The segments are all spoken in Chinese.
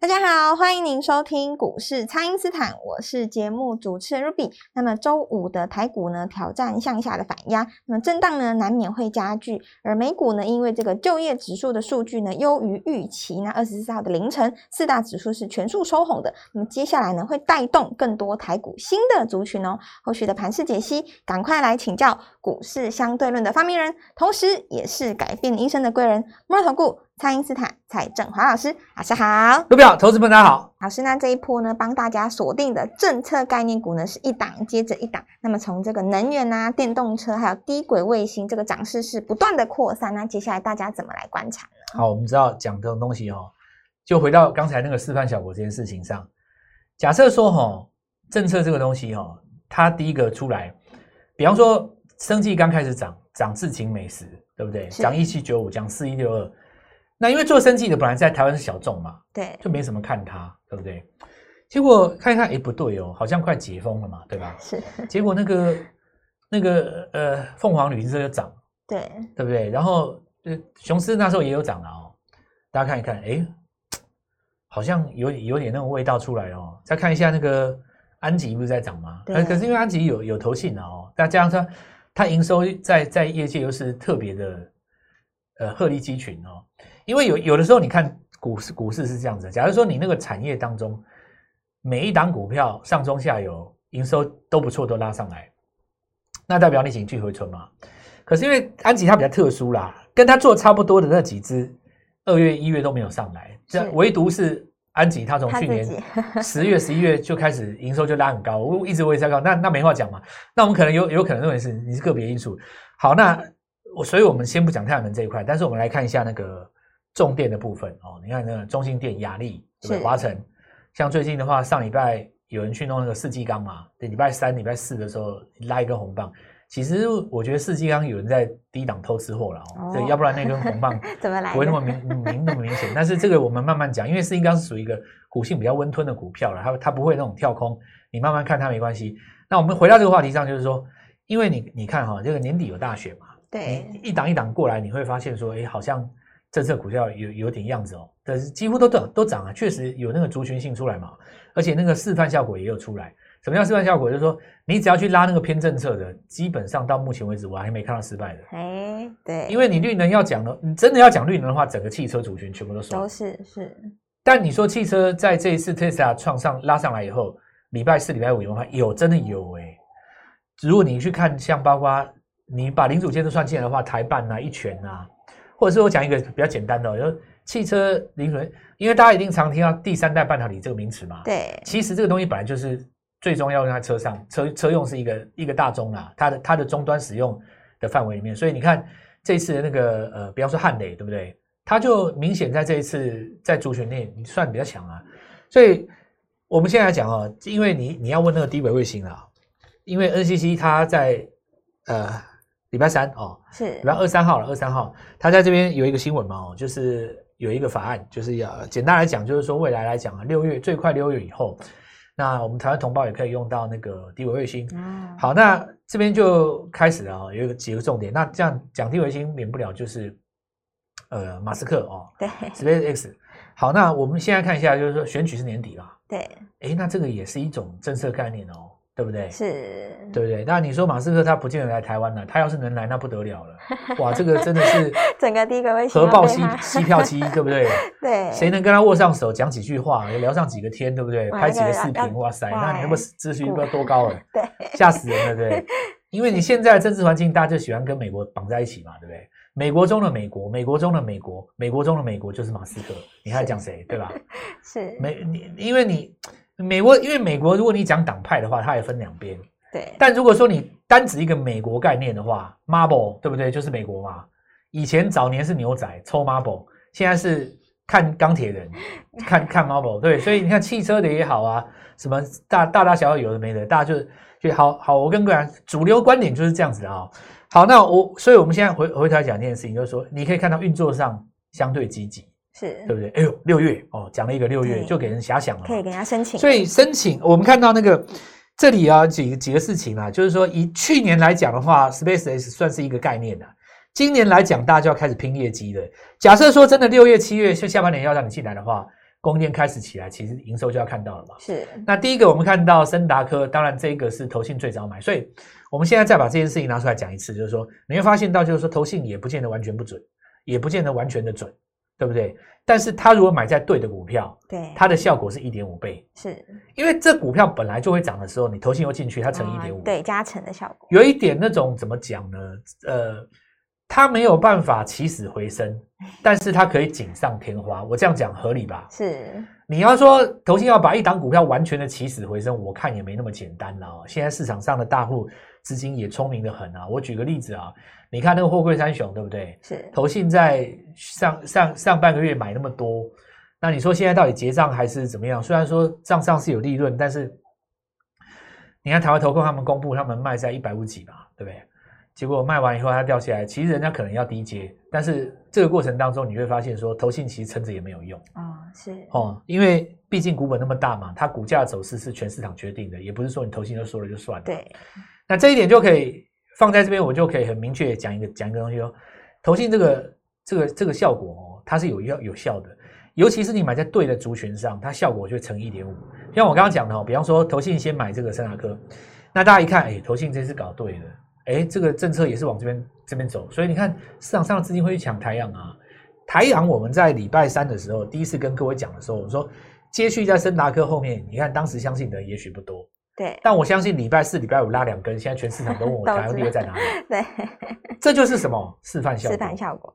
大家好，欢迎您收听股市蔡因斯坦，我是节目主持人 Ruby。那么周五的台股呢，挑战向下的反压，那么震荡呢难免会加剧。而美股呢，因为这个就业指数的数据呢优于预期，那二十四号的凌晨四大指数是全数收红的。那么接下来呢，会带动更多台股新的族群哦。后续的盘势解析，赶快来请教股市相对论的发明人，同时也是改变一生的贵人——摩尔投顾。蔡因斯坦蔡振华老师，老师好，卢表投资们大家好。老师，那这一波呢，帮大家锁定的政策概念股呢，是一档接着一档。那么从这个能源啊、电动车，还有低轨卫星，这个涨势是不断的扩散。那接下来大家怎么来观察呢？好，我们知道讲这种东西哦，就回到刚才那个示范效果这件事情上。假设说哈，政策这个东西哈，它第一个出来，比方说生计刚开始涨，涨智勤美食，对不对？涨一七九五，涨四一六二。那因为做生计的本来在台湾是小众嘛，对，就没什么看它，对不对？结果看一看，哎，不对哦，好像快解封了嘛，对吧？是。结果那个那个呃，凤凰旅行社就涨，对，对不对？然后呃，雄狮那时候也有涨了哦。大家看一看，哎，好像有有点那种味道出来哦。再看一下那个安吉不是在涨吗？对。可是因为安吉有有投信了哦，再加上它它营收在在业界又是特别的呃鹤立鸡群哦。因为有有的时候，你看股市，股市是这样子。假如说你那个产业当中，每一档股票上中下游营收都不错，都拉上来，那代表你景气回春嘛。可是因为安吉它比较特殊啦，跟它做差不多的那几只，二月、一月都没有上来，这唯独是安吉，他从去年 十月、十一月就开始营收就拉很高，我一直我也在高，那那没话讲嘛。那我们可能有有可能认为是你是个别因素。好，那我所以我们先不讲太阳能这一块，但是我们来看一下那个。重电的部分哦，你看那个中心电、雅力、华晨，像最近的话，上礼拜有人去弄那个四季钢嘛，对，礼拜三、礼拜四的时候拉一根红棒。其实我觉得四季钢有人在低档偷吃货了哦，对，要不然那根红棒 怎么来不会那么明明那么明显。但是这个我们慢慢讲，因为四季钢是属于一个股性比较温吞的股票了，它它不会那种跳空，你慢慢看它没关系。那我们回到这个话题上，就是说，因为你你看哈，这个年底有大选嘛，对，一档一档过来，你会发现说，哎，好像。政策股票有有点样子哦，但是几乎都涨都涨啊，确实有那个族群性出来嘛，而且那个示范效果也有出来。什么叫示范效果？就是说你只要去拉那个偏政策的，基本上到目前为止我还没看到失败的。哎，对，因为你绿能要讲的，你真的要讲绿能的话，整个汽车族群全部都都是是。但你说汽车在这一次特斯拉创上拉上来以后，礼拜四、礼拜五有吗？有，真的有哎。如果你去看，像包括你把零组件都算进来的话，台办啊、一拳啊。或者是我讲一个比较简单的，就汽车零存，因为大家一定常听到第三代半导体这个名词嘛。对，其实这个东西本来就是最终要用在车上，车车用是一个一个大宗啦，它的它的终端使用的范围里面。所以你看这次的那个呃，比方说汉雷，对不对？它就明显在这一次在主选内算比较强啊。所以我们现在讲哦，因为你你要问那个低轨卫星啊，因为 NCC 它在呃。礼拜三哦，是礼拜二三号了。二三号，他在这边有一个新闻嘛哦，就是有一个法案，就是要简单来讲，就是说未来来讲啊，六月最快六月以后，那我们台湾同胞也可以用到那个低轨卫星。嗯好，那这边就开始了，有一个几个重点。那这样讲低轨卫星，免不了就是呃马斯克哦，对，SpaceX。好，那我们现在看一下，就是说选举是年底了，对，哎，那这个也是一种政策概念哦。对不对？是，对不对？那你说马斯克他不见得来台湾了，他要是能来，那不得了了。哇，这个真的是 整个第一个微核爆吸吸 票机，对不对？对，谁能跟他握上手，讲几句话，聊上几个天，对不对？拍几个视频，哇塞，那你那么咨询不知道多高了，对，吓死人了，对不对？因为你现在的政治环境，大家就喜欢跟美国绑在一起嘛，对不对？美国中的美国，美国中的美国，美国中的美国就是马斯克，你还讲谁，对吧？是，美你，因为你美国，因为美国，如果你讲党派的话，它也分两边。对，但如果说你单指一个美国概念的话，Marble 对不对？就是美国嘛。以前早年是牛仔抽 Marble，现在是看钢铁人，看看 Marvel，对，所以你看汽车的也好啊，什么大大大小小有的没的，大家就就好好。我跟各位讲，主流观点就是这样子的啊。好，那我所以我们现在回回头来讲这件事情，就是说你可以看到运作上相对积极，是。对不对？哎呦，六月哦，讲了一个六月就给人遐想了，可以给人家申请，所以申请，我们看到那个这里啊几个几个事情啊，就是说以去年来讲的话，SpaceX 算是一个概念的、今年来讲，大家就要开始拼业绩了。假设说真的六月、七月就下半年要让你进来的话，供应链开始起来，其实营收就要看到了嘛。是。那第一个，我们看到森达科，当然这个是投信最早买，所以我们现在再把这件事情拿出来讲一次，就是说你会发现到，就是说投信也不见得完全不准，也不见得完全的准，对不对？但是他如果买在对的股票，对，它的效果是一点五倍。是因为这股票本来就会涨的时候，你投信又进去，它乘一点五，啊对加成的效果，有一点那种怎么讲呢？呃，它没有办法起死回生，但是它可以锦上添花。我这样讲合理吧？是你要说投信要把一档股票完全的起死回生，我看也没那么简单了哦。现在市场上的大户资金也聪明的很啊。我举个例子啊，你看那个货柜三雄，对不对？是投信在上上上半个月买那么多，那你说现在到底结账还是怎么样？虽然说账上是有利润，但是你看台湾投控他们公布他们卖在一百五几吧，对不对？结果卖完以后它掉下来，其实人家可能要低接，但是这个过程当中你会发现说投信其实撑着也没有用哦是哦，因为毕竟股本那么大嘛，它股价走势是全市场决定的，也不是说你投信就说了就算了。对那这一点就可以放在这边，我就可以很明确地讲一个讲一个东西哦。投信这个这个这个效果哦，它是有效有效的，尤其是你买在对的族群上，它效果就会乘一点五。像我刚刚讲的哦，比方说投信先买这个森达科，那大家一看，哎，投信真是搞对了，哎，这个政策也是往这边这边走，所以你看市场上的资金会去抢台阳啊。台阳我们在礼拜三的时候第一次跟各位讲的时候，我说接续在森达科后面，你看当时相信的人也许不多。对但我相信礼拜四、礼拜五拉两根，现在全市场都问我 台湾知第二在哪里，对 这就是什么示范效果。示范效果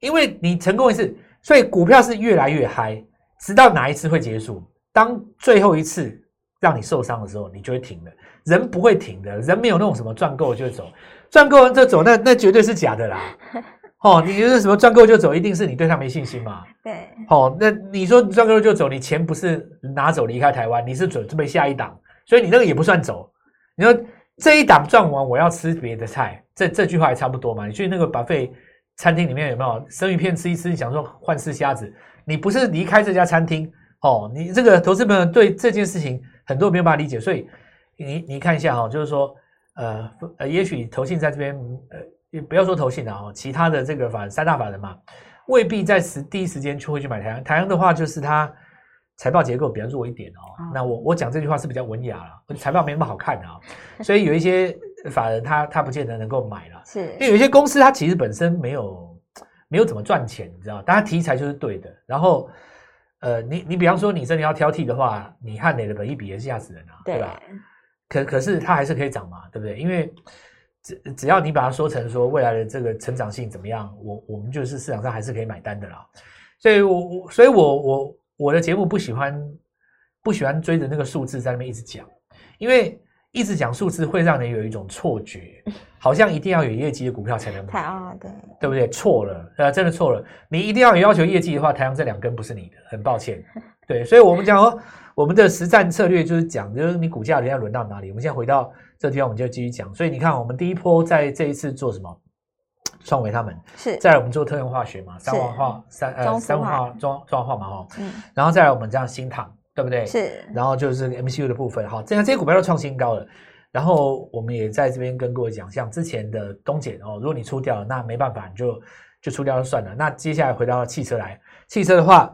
因为你成功一次，所以股票是越来越嗨，直到哪一次会结束？当最后一次让你受伤的时候，你就会停的。人不会停的，人没有那种什么赚够就走，赚够完就走，那那绝对是假的啦。哦，你觉得什么赚够就走，一定是你对他没信心嘛？对哦，那你说你赚够就走，你钱不是拿走离开台湾，你是准准备下一档，所以你那个也不算走。你说这一档赚完，我要吃别的菜，这这句话也差不多嘛。你去那个 buffet 餐厅里面有没有生鱼片吃一吃？你想说换吃虾子，你不是离开这家餐厅哦，你这个投资朋友对这件事情很多人没有办法理解，所以你你看一下哈、哦，就是说呃呃，也许投信在这边呃，也不要说投信了哦，其他的这个法三大法人嘛，未必在时第一时间就会去买台阳。台阳的话，就是它财报结构比较弱一点哦。哦那我我讲这句话是比较文雅了，财报没那么好看啊，所以有一些法人他他不见得能够买了，是因为有一些公司它其实本身没有没有怎么赚钱，你知道，但它题材就是对的。然后呃，你你比方说你真的要挑剔的话，你汉磊的本益比也是吓死人啊，对对吧？可可是它还是可以涨嘛，对不对？因为只只要你把它说成说未来的这个成长性怎么样，我我们就是市场上还是可以买单的啦。所以我我所以我我我的节目不喜欢不喜欢追着那个数字在那边一直讲，因为一直讲数字会让人有一种错觉，好像一定要有业绩的股票才能买，太啊对对不对？错了，呃，真的错了。你一定要有要求业绩的话，台阳这两根不是你的，很抱歉。对，所以我们讲说，我们的实战策略就是讲，就是你股价人家轮到哪里，我们现在回到这地方，我们就继续讲。所以你看，我们第一波在这一次做什么？创维他们，是再来我们做特用化学嘛，三氧化三呃三氧化化中中氧化嘛哈，嗯然后再来我们这样新塘，对不对？。是然后就是 MCU 的部分，哈，这样这些股票都创新高了。然后我们也在这边跟各位讲，像之前的东碱哦，如果你出掉了，那没办法，你就就出掉就算了。那接下来回到汽车来，汽车的话，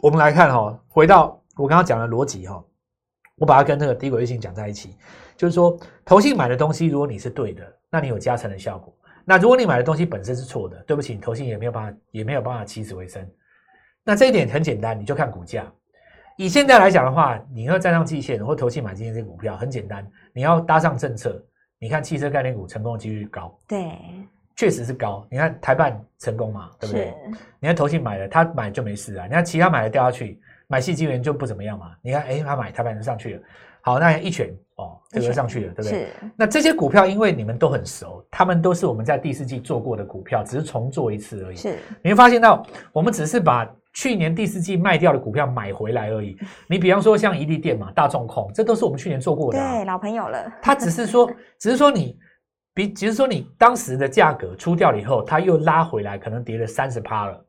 我们来看哈、哦，回到我刚刚讲的逻辑哈、我把它跟那个低轨卫星讲在一起，就是说，投信买的东西，如果你是对的，那你有加成的效果。那如果你买的东西本身是错的，对不起，投信也没有办法，也没有办法起死回生。那这一点很简单，你就看股价。以现在来讲的话，你要站上季线或投信买今天这股票，很简单，你要搭上政策。你看汽车概念股成功的几率高，对确实是高。你看台办成功嘛，对不对？你看投信买了，他买就没事啊。你看其他买了掉下去，买细晶圆就不怎么样嘛。你看，哎，他买台办就上去了。好，那一拳哦，这个上去了，对不对？是那这些股票，因为你们都很熟，他们都是我们在第四季做过的股票，只是重做一次而已。是你会发现到，我们只是把去年第四季卖掉的股票买回来而已。你比方说像宜利电嘛、大众控，这都是我们去年做过的、啊。对老朋友了，他只是说，只是说你比，只是说你当时的价格出掉了以后，它又拉回来，可能跌了三十趴了，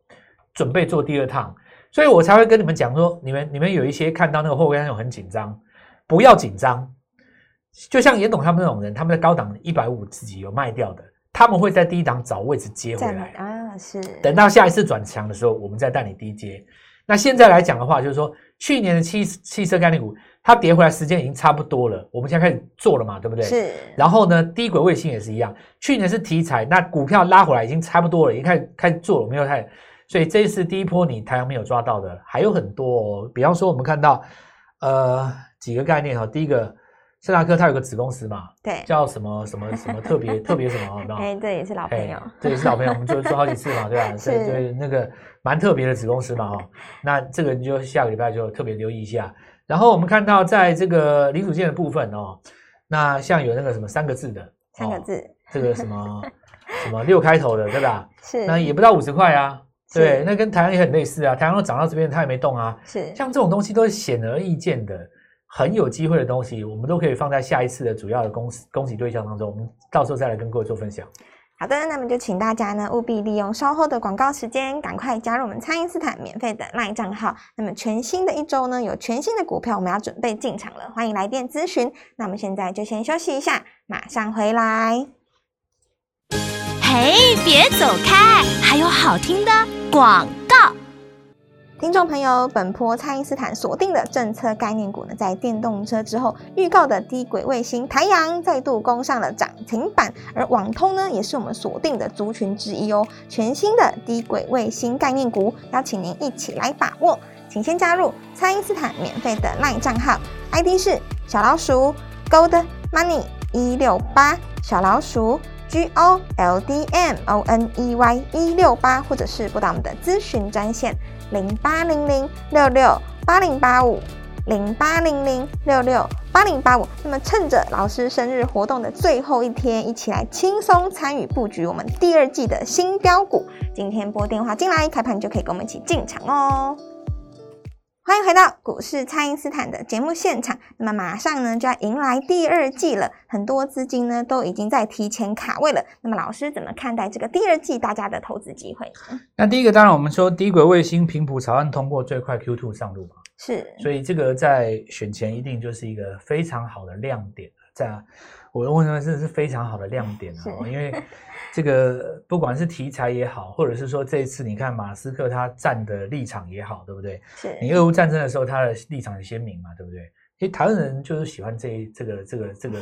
准备做第二趟，所以我才会跟你们讲说，你们你们有一些看到那个货柜三雄很紧张，不要紧张。就像严董他们那种人，他们在高档一百五自己有卖掉的，他们会在低档找位置接回再来。啊是等到下一次转强的时候，我们再带你低接。那现在来讲的话，就是说去年的汽汽车概念股，它跌回来时间已经差不多了，我们现在开始做了嘛，对不对？。是然后呢，低轨卫星也是一样，去年是题材，那股票拉回来已经差不多了，已经开始开始做了，没有太，所以这一次第一波你太阳没有抓到的还有很多、哦，比方说我们看到呃几个概念哈，第一个圣达科它有个子公司嘛，对，叫什么什么什么特别特别什么，有没有？哎，这也是老朋友嘿，这也是老朋友，我们做做好几次嘛，对吧？是对对，那个蛮特别的子公司嘛，哈。那这个你就下个礼拜就特别留意一下。然后我们看到在这个零组件的部分哦，那像有那个什么三个字的，哦，三个字这个什么什么六开头的，对吧？是那也不到五十块啊，是对，那跟台湾也很类似啊，台湾都涨到这边，它也没动啊。是像这种东西都是显而易见的，很有机会的东西，我们都可以放在下一次的主要的恭喜恭喜对象当中，我们到时候再来跟各位做分享。好的，那么就请大家呢务必利用稍后的广告时间，赶快加入我们蔡因斯坦免费的 LINE 账号。那么全新的一周呢，有全新的股票，我们要准备进场了，欢迎来电咨询。那我们现在就先休息一下，马上回来。嘿，别走开，还有好听的广告。听众朋友，本波蔡因斯坦锁定的政策概念股呢，在电动车之后预告的低轨卫星台阳再度攻上了涨停板，而网通呢，也是我们锁定的族群之一哦。全新的低轨卫星概念股，邀请您一起来把握。请先加入蔡因斯坦免费的 LINE 账号，ID 是小老鼠 Gold Money 一六八小老鼠 G O L D M O N E Y 一六八，或者是拨打我们的咨询专线零八零零六六八零八五零八零零六六八零八五。那么趁着老师生日活动的最后一天，一起来轻松参与布局我们第二季的新标股。今天拨电话进来，开盘就可以跟我们一起进场哦。欢迎回到股市，蔡因斯坦的节目现场。那么马上呢就要迎来第二季了，很多资金呢都已经在提前卡位了。那么老师怎么看待这个第二季大家的投资机会呢？那第一个当然我们说低轨卫星频谱草案通过最快 Q2 上路嘛，是所以这个在选前一定就是一个非常好的亮点。在我认为真的是非常好的亮点哦，因为这个不管是题材也好，或者是说这一次你看马斯克他站的立场也好，对不对？是你俄乌战争的时候，他的立场很鲜明嘛，对不对？其实台湾人就是喜欢这这个这个这个，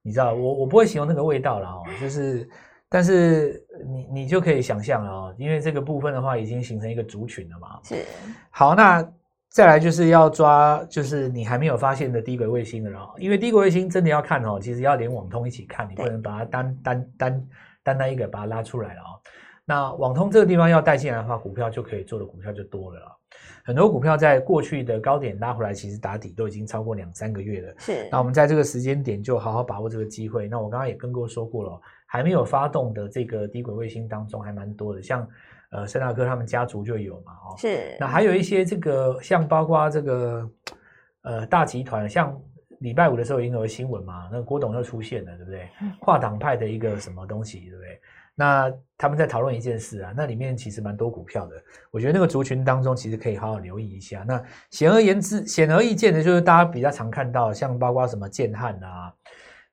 你知道，我我不会形容那个味道了哦，就是，但是你你就可以想象了哦，因为这个部分的话已经形成一个族群了嘛。是好，那再来就是要抓，就是你还没有发现的低轨卫星的了哦，因为低轨卫星真的要看哦，其实要连网通一起看，你不能把它单单单单单一个把它拉出来了哦。那网通这个地方要带进来的话，股票就可以做的股票就多了了。很多股票在过去的高点拉回来，其实打底都已经超过两三个月了。是那我们在这个时间点就好好把握这个机会。那我刚刚也跟各位说过了，还没有发动的这个低轨卫星当中还蛮多的，像呃圣大科他们家族就有嘛，哦，是那还有一些这个像包括这个呃大集团，像礼拜五的时候已经有新闻嘛，那郭董又出现了，对不对？跨党派的一个什么东西，对不对？那他们在讨论一件事啊，那里面其实蛮多股票的，我觉得那个族群当中其实可以好好留意一下。那显而言之、显而易见的就是大家比较常看到，像包括什么建汉啊。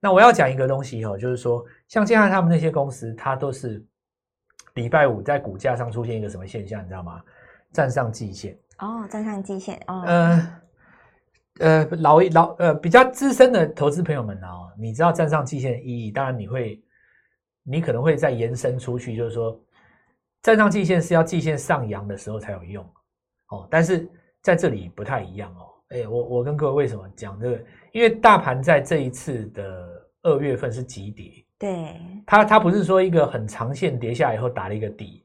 那我要讲一个东西哦，就是说像现在他们那些公司，它都是礼拜五在股价上出现一个什么现象，你知道吗？站上季线。哦，站上季线哦，呃呃，老老呃比较资深的投资朋友们哦，你知道站上季线的意义，当然你会，你可能会再延伸出去，就是说站上季线是要季线上扬的时候才有用哦，但是在这里不太一样哦。哎，我我跟各位为什么讲这个？因为大盘在这一次的二月份是急跌，对，它它不是说一个很长线跌下来以后打了一个底。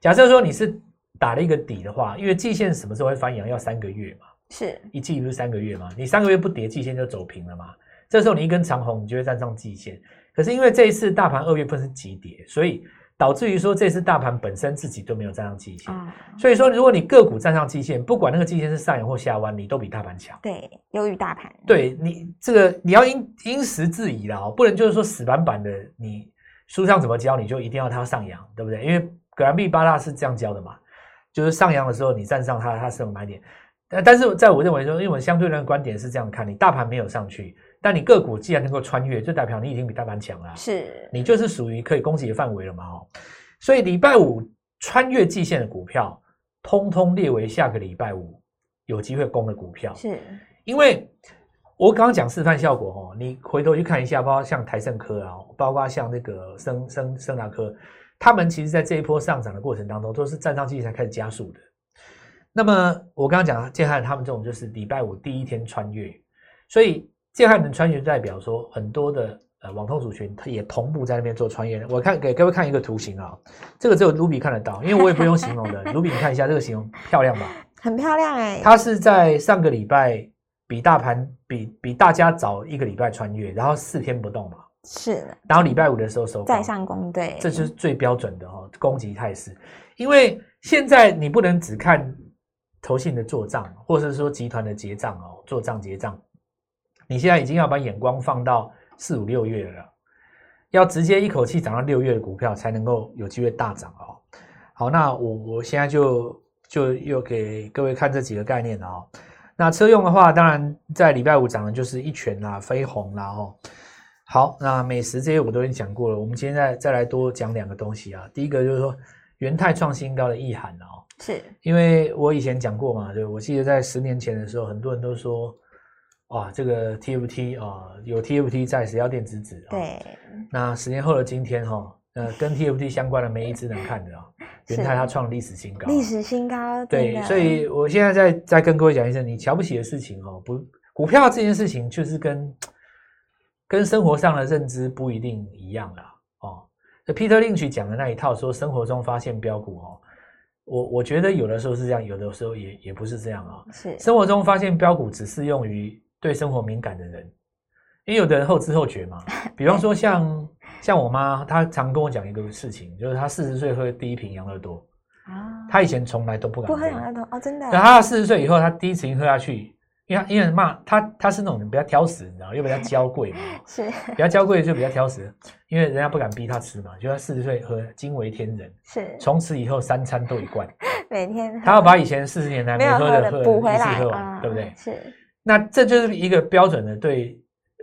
假设说你是打了一个底的话，因为季线什么时候会翻阳？要三个月嘛。是一季不是三个月嘛？你三个月不跌，季线就走平了嘛。这时候你一根长红，你就会站上季线。可是因为这一次大盘二月份是急跌，所以导致于说这次大盘本身自己都没有站上季线。啊，所以说，如果你个股站上季线，不管那个季线是上扬或下弯，你都比大盘强。对，优于大盘，对你这个你要因因时制宜啦，哦不能就是说死板板的，你书上怎么教你就一定要它上扬，对不对？因为葛兰碧八大是这样教的嘛，就是上扬的时候你站上它，它是有买点。但但是在我认为说，因为我相对论的观点是这样看，你大盘没有上去，但你个股既然能够穿越，就代表你已经比大盘强了啊。是你就是属于可以攻击的范围了嘛，哦。所以礼拜五穿越季线的股票，通通列为下个礼拜五有机会攻的股票。是因为我刚刚讲示范效果哦，你回头去看一下，包括像台盛科啊，包括像那个升升升达科，他们其实在这一波上涨的过程当中，都是站上去才开始加速的。那么我刚刚讲建汉他们这种就是礼拜五第一天穿越，所以建汉能穿越，代表说很多的呃网通族群，它也同步在那边做穿越。我看给各位看一个图形啊，这个只有卢比看得到，因为我也不用形容的。卢 比，你看一下这个形容漂亮吧？很漂亮哎，它是在上个礼拜比大盘比比大家早一个礼拜穿越，然后四天不动嘛，是然后礼拜五的时候收高在上攻，对，这就是最标准的哦攻击态势。因为现在你不能只看投信的做账，或者是说集团的结账哦，做账结账，你现在已经要把眼光放到四五六月了，要直接一口气涨到六月的股票才能够有机会大涨哦。好，那我我现在就就又给各位看这几个概念了哦。那车用的话，当然在礼拜五涨的就是一拳啦、飞鸿啦哦。好，那美食这些我都已经讲过了，我们今天再再来多讲两个东西啊。第一个就是说元泰创新高的意涵哦，是因为我以前讲过嘛，对，我记得在十年前的时候，很多人都说，哇，这个 TFT 啊，有 TFT 在，谁要电子纸啊？。对，那十年后的今天哈、呃，跟 TFT 相关的没一只能看的啊，元泰它创历史新高，历史新高，对所以我现在再再跟各位讲一声，你瞧不起的事情哦，不，股票这件事情就是跟跟生活上的认知不一定一样啦。哦。这 Peter Lynch 讲的那一套，说生活中发现标股哦，我我觉得有的时候是这样，有的时候也也不是这样啊、是生活中发现标股只适用于对生活敏感的人，因为有的人后知后觉嘛。比方说像像我妈，她常跟我讲一个事情，就是她四十岁喝第一瓶养乐多，啊，她以前从来都不敢不喝养乐多哦，真的对，他四十岁以后，她第一次喝下去，因为因为骂她，她是那种比较挑食，你知道，又比较娇贵嘛，是。比较娇贵就比较挑食，因为人家不敢逼她吃嘛，就她四十岁喝惊为天人，是，从此以后三餐都一罐，每天。她要把以前四十年来没有喝喝的喝一次回来喝完，啊，对不对？是那这就是一个标准的对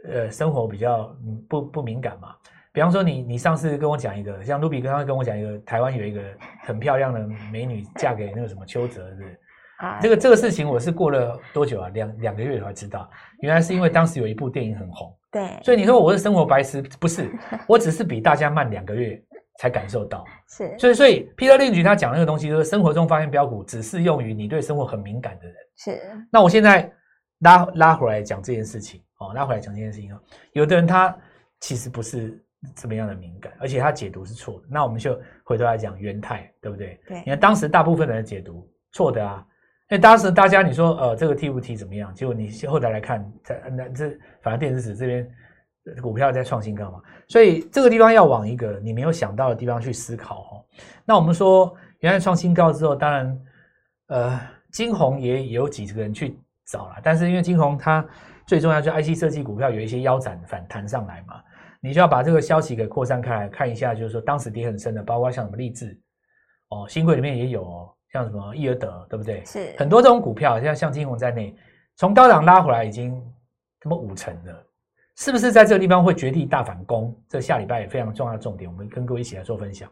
呃生活比较嗯不不敏感嘛。比方说你你上次跟我讲一个，像卢比刚刚跟我讲一个，台湾有一个很漂亮的美女嫁给那个什么邱泽，是不是？啊，这个这个事情我是过了多久啊？两两个月才知道，原来是因为当时有一部电影很红，对，所以你说我是生活白痴，不是，我只是比大家慢两个月才感受到。是所以所以 Peter Lynch 他讲那个东西，就是生活中发现标股只适用于你对生活很敏感的人。是那我现在拉拉回来讲这件事情哦，拉回来讲这件事情哦，有的人他其实不是这么样的敏感，而且他解读是错的。那我们就回头来讲元泰，对不对？对你看当时大部分人的解读错的啊，因为当时大家你说呃这个 T 不 T 怎么样？结果你后来来看，在那这反正电子纸这边呃股票在创新高嘛，所以这个地方要往一个你没有想到的地方去思考哦。那我们说原来创新高之后，当然呃金红也有几个人去找了，但是因为金红它最重要就是 IC 设计股票有一些腰斩反弹上来嘛，你就要把这个消息给扩散开来，看一下，就是说当时跌很深的，包括像什么励志哦，新贵里面也有哦，像什么易尔德，对不对？是很多这种股票，像像金红在内，从高档拉回来已经他妈五成了，是不是在这个地方会绝地大反攻？这下礼拜也非常重要的重点，我们跟各位一起来做分享。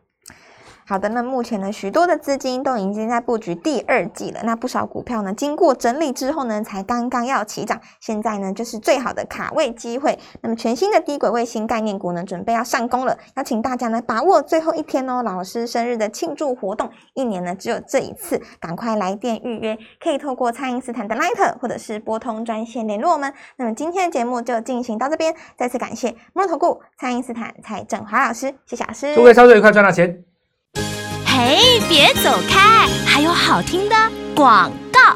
好的，那目前呢，许多的资金都已经在布局第二季了。那不少股票呢，经过整理之后呢，才刚刚要起涨，现在呢，就是最好的卡位机会。那么全新的低轨卫星概念股呢，准备要上攻了，邀请大家呢，把握最后一天哦，老师生日的庆祝活动，一年呢只有这一次，赶快来电预约，可以透过蔡因斯坦的 Line 或者是拨通专线联络我们。那么今天的节目就进行到这边，再次感谢摩投顾蔡因斯坦蔡振华老师，谢谢老师。祝各位操作愉快，赚到钱！哎，别走开，还有好听的广告。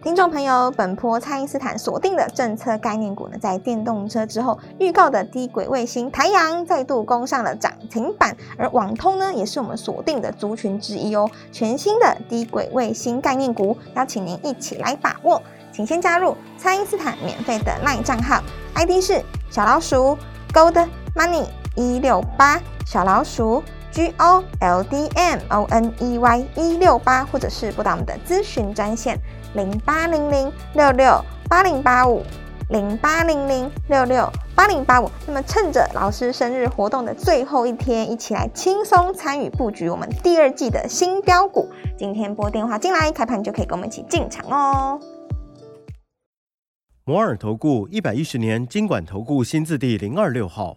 听听众朋友，本波蔡因斯坦锁定的政策概念股呢，在电动车之后预告的低轨卫星台阳再度攻上了涨停板，而网通呢，也是我们锁定的族群之一哦。全新的低轨卫星概念股，邀请您一起来把握，请先加入蔡因斯坦免费的 LINE 账号，ID 是小老鼠 Gold Money 一六八小老鼠。G O L D M O N E Y 一六八，或者是拨打我们的咨询专线零八零零六六八零八五零八零零六六八零八五。那么趁着老师生日活动的最后一天，一起来轻松参与布局我们第二季的新标股。今天拨电话进来，开盘就可以跟我们一起进场哦。摩尔投顾一百一十年经管投顾新字第零二六号。